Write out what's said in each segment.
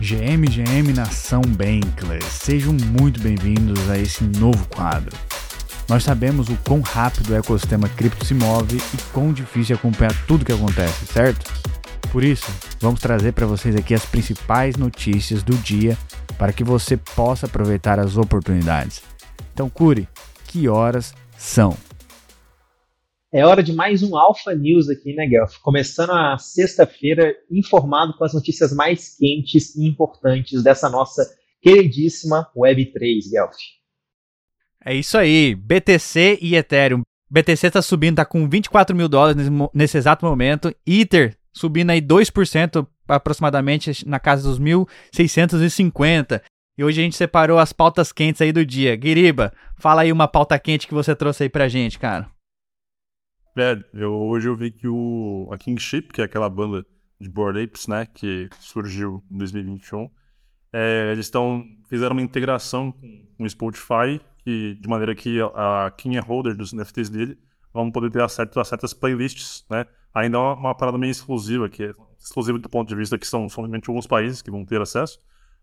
GM, GM Nação Bankless, sejam muito bem-vindos a esse novo quadro. Nós sabemos o quão rápido o ecossistema cripto se move e quão difícil acompanhar tudo que acontece, certo? Por isso, vamos trazer para vocês aqui as principais notícias do dia para que você possa aproveitar as oportunidades. Então, Curi, que horas são? É hora de mais um Alpha News aqui, né, Guelph? Começando a sexta-feira, informado com as notícias mais quentes e importantes dessa nossa queridíssima Web3, Guelph. É isso aí, BTC e Ethereum. BTC está subindo, está com 24 mil dólares nesse, nesse exato momento. Ether subindo aí 2% aproximadamente na casa dos 1.650. E hoje a gente separou as pautas quentes aí do dia. Guiriba, fala aí uma pauta quente que você trouxe aí pra gente, cara. É, eu, hoje eu vi que o, a Kingship, que é aquela banda de Board Apes, né, que surgiu em 2021, é, eles estão fizeram uma integração com o Spotify, que, de maneira que a, a é holder dos NFTs dele vão poder ter acesso a certas playlists, né? Ainda é uma, uma parada meio exclusiva, que é exclusiva do ponto de vista que são somente alguns países que vão ter acesso,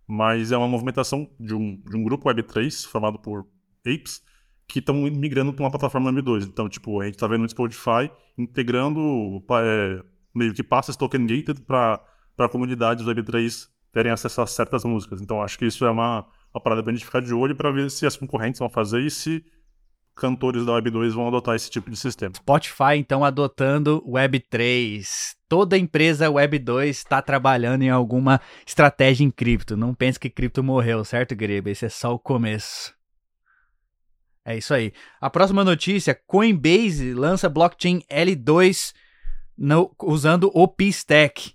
mas é uma movimentação de um, de um grupo Web3 formado por apes, que estão migrando para uma plataforma M2. Então, tipo, a gente está vendo no Spotify integrando é, meio que passes token gated para a comunidade do Web3 terem acesso a certas músicas. Então, acho que isso é uma, uma parada para a gente ficar de olho para ver se as concorrentes vão fazer e se cantores da Web2 vão adotar esse tipo de sistema. Spotify, então, adotando Web3. Toda empresa Web2 está trabalhando em alguma estratégia em cripto. Não pense que cripto morreu, certo, Greba? Esse é só o começo. É isso aí. A próxima notícia: Coinbase lança blockchain L2 no, usando o P-Stack.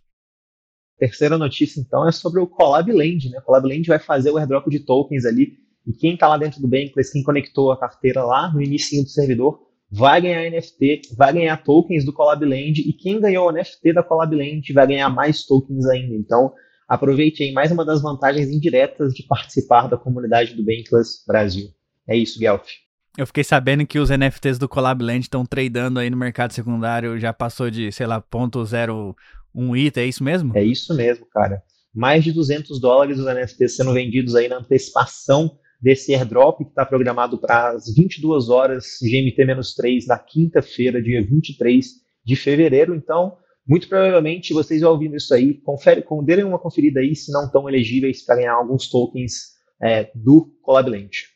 Terceira notícia, então, é sobre o Collab Land. Né? O Collab Land vai fazer o airdrop de tokens ali. E quem está lá dentro do Bankless, quem conectou a carteira lá no início do servidor, vai ganhar NFT, vai ganhar tokens do Collab Land. E quem ganhou o NFT da Collab Land vai ganhar mais tokens ainda. Então, aproveite aí mais uma das vantagens indiretas de participar da comunidade do Bankless Brasil. É isso, Guelph. Eu fiquei sabendo que os NFTs do Collab Land estão tradando aí no mercado secundário, já passou de, sei lá, ponto zero um ITA, é isso mesmo? É isso mesmo, cara. Mais de 200 dólares os NFTs sendo vendidos aí na antecipação desse airdrop que está programado para as 22 horas GMT-3 na quinta-feira, dia 23 de fevereiro. Então, muito provavelmente vocês vão ouvindo isso aí, confere, derem uma conferida aí se não estão elegíveis para ganhar alguns tokens é, do Collab Land.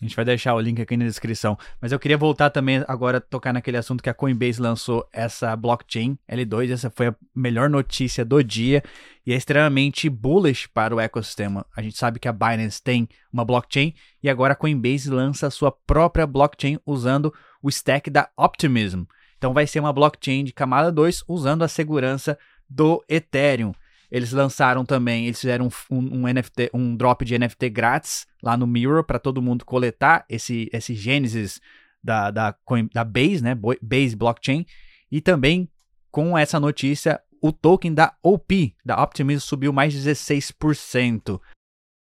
A gente vai deixar o link aqui na descrição. Mas eu queria voltar também agora tocar naquele assunto que a Coinbase lançou essa blockchain L2. Essa foi a melhor notícia do dia e é extremamente bullish para o ecossistema. A gente sabe que a Binance tem uma blockchain e agora a Coinbase lança a sua própria blockchain usando o stack da Optimism. Então vai ser uma blockchain de camada 2 usando a segurança do Ethereum. Eles lançaram também, eles fizeram um, um, NFT, um drop de NFT grátis lá no Mirror para todo mundo coletar esse, esse Gênesis da, da, da Base, né? Base Blockchain. E também com essa notícia, o token da OP, da Optimism, subiu mais de 16%.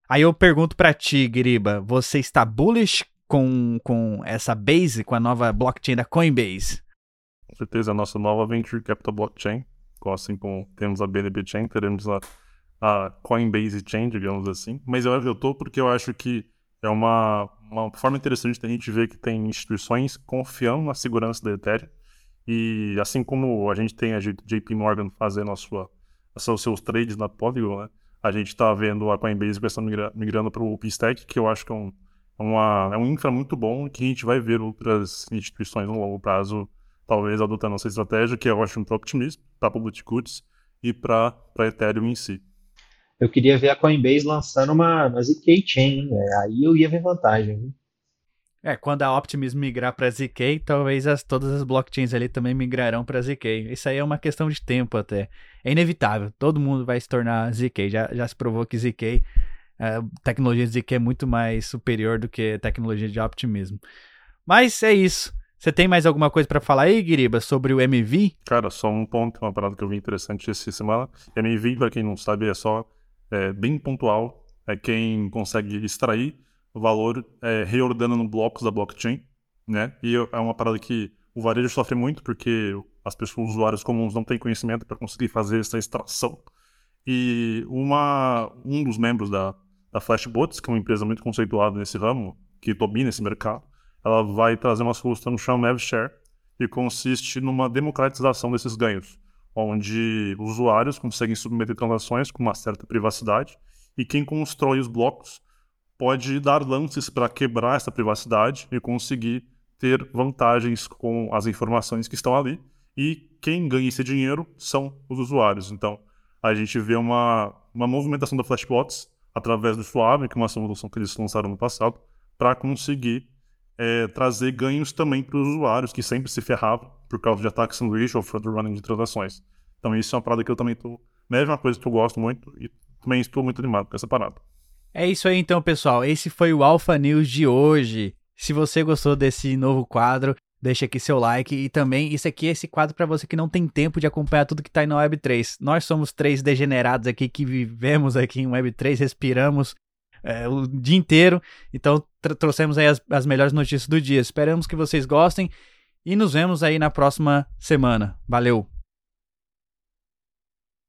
Aí eu pergunto para ti, Giriba, você está bullish com, com essa Base, com a nova blockchain da Coinbase? Com certeza, a nossa nova Venture Capital Blockchain assim como temos a BNB Chain, teremos a, a Coinbase Chain, digamos assim. Mas eu, eu tô porque eu acho que é uma, uma forma interessante da gente ver que tem instituições confiando na segurança da Ethereum. E assim como a gente tem a JP Morgan fazendo a sua, os seus trades na Polygon, né? a gente está vendo a Coinbase migrando, migrando para o P-Stack, que eu acho que é um, uma, é um infra muito bom que a gente vai ver outras instituições no longo prazo talvez adotando essa estratégia, que eu acho muito otimismo para Public Goods e para Ethereum em si. Eu queria ver a Coinbase lançando uma, uma ZK Chain, né? aí eu ia ver vantagem. É, quando a Optimism migrar para ZK, talvez as, todas as blockchains ali também migrarão para ZK. Isso aí é uma questão de tempo até. É inevitável, todo mundo vai se tornar ZK. Já, já se provou que ZK, a tecnologia de ZK é muito mais superior do que a tecnologia de Optimism. Mas é isso. Você tem mais alguma coisa para falar aí, Guiriba, sobre o MV? Cara, só um ponto, uma parada que eu vi interessante essa semana. MV, para quem não sabe, é só é, bem pontual. É quem consegue extrair o valor é, reordenando blocos da blockchain, né? E é uma parada que o varejo sofre muito porque as pessoas, os usuários comuns, não têm conhecimento para conseguir fazer essa extração. E uma, um dos membros da, da Flashbots, que é uma empresa muito conceituada nesse ramo, que domina esse mercado, ela vai trazer uma solução chamada MavShare, que consiste numa democratização desses ganhos, onde usuários conseguem submeter transações com uma certa privacidade e quem constrói os blocos pode dar lances para quebrar essa privacidade e conseguir ter vantagens com as informações que estão ali. E quem ganha esse dinheiro são os usuários. Então, a gente vê uma, uma movimentação da Flashbots através do Suave, que é uma solução que eles lançaram no passado, para conseguir é, trazer ganhos também para os usuários que sempre se ferravam por causa de ataques sanduíche ou front running de transações. Então, isso é uma parada que eu também estou. Mesma coisa que eu gosto muito e também estou muito animado com essa parada. É isso aí então, pessoal. Esse foi o Alpha News de hoje. Se você gostou desse novo quadro, deixa aqui seu like e também isso aqui é esse quadro para você que não tem tempo de acompanhar tudo que tá aí na Web3. Nós somos três degenerados aqui que vivemos aqui em Web3, respiramos é, o dia inteiro, então trouxemos aí as, as melhores notícias do dia. Esperamos que vocês gostem e nos vemos aí na próxima semana. Valeu!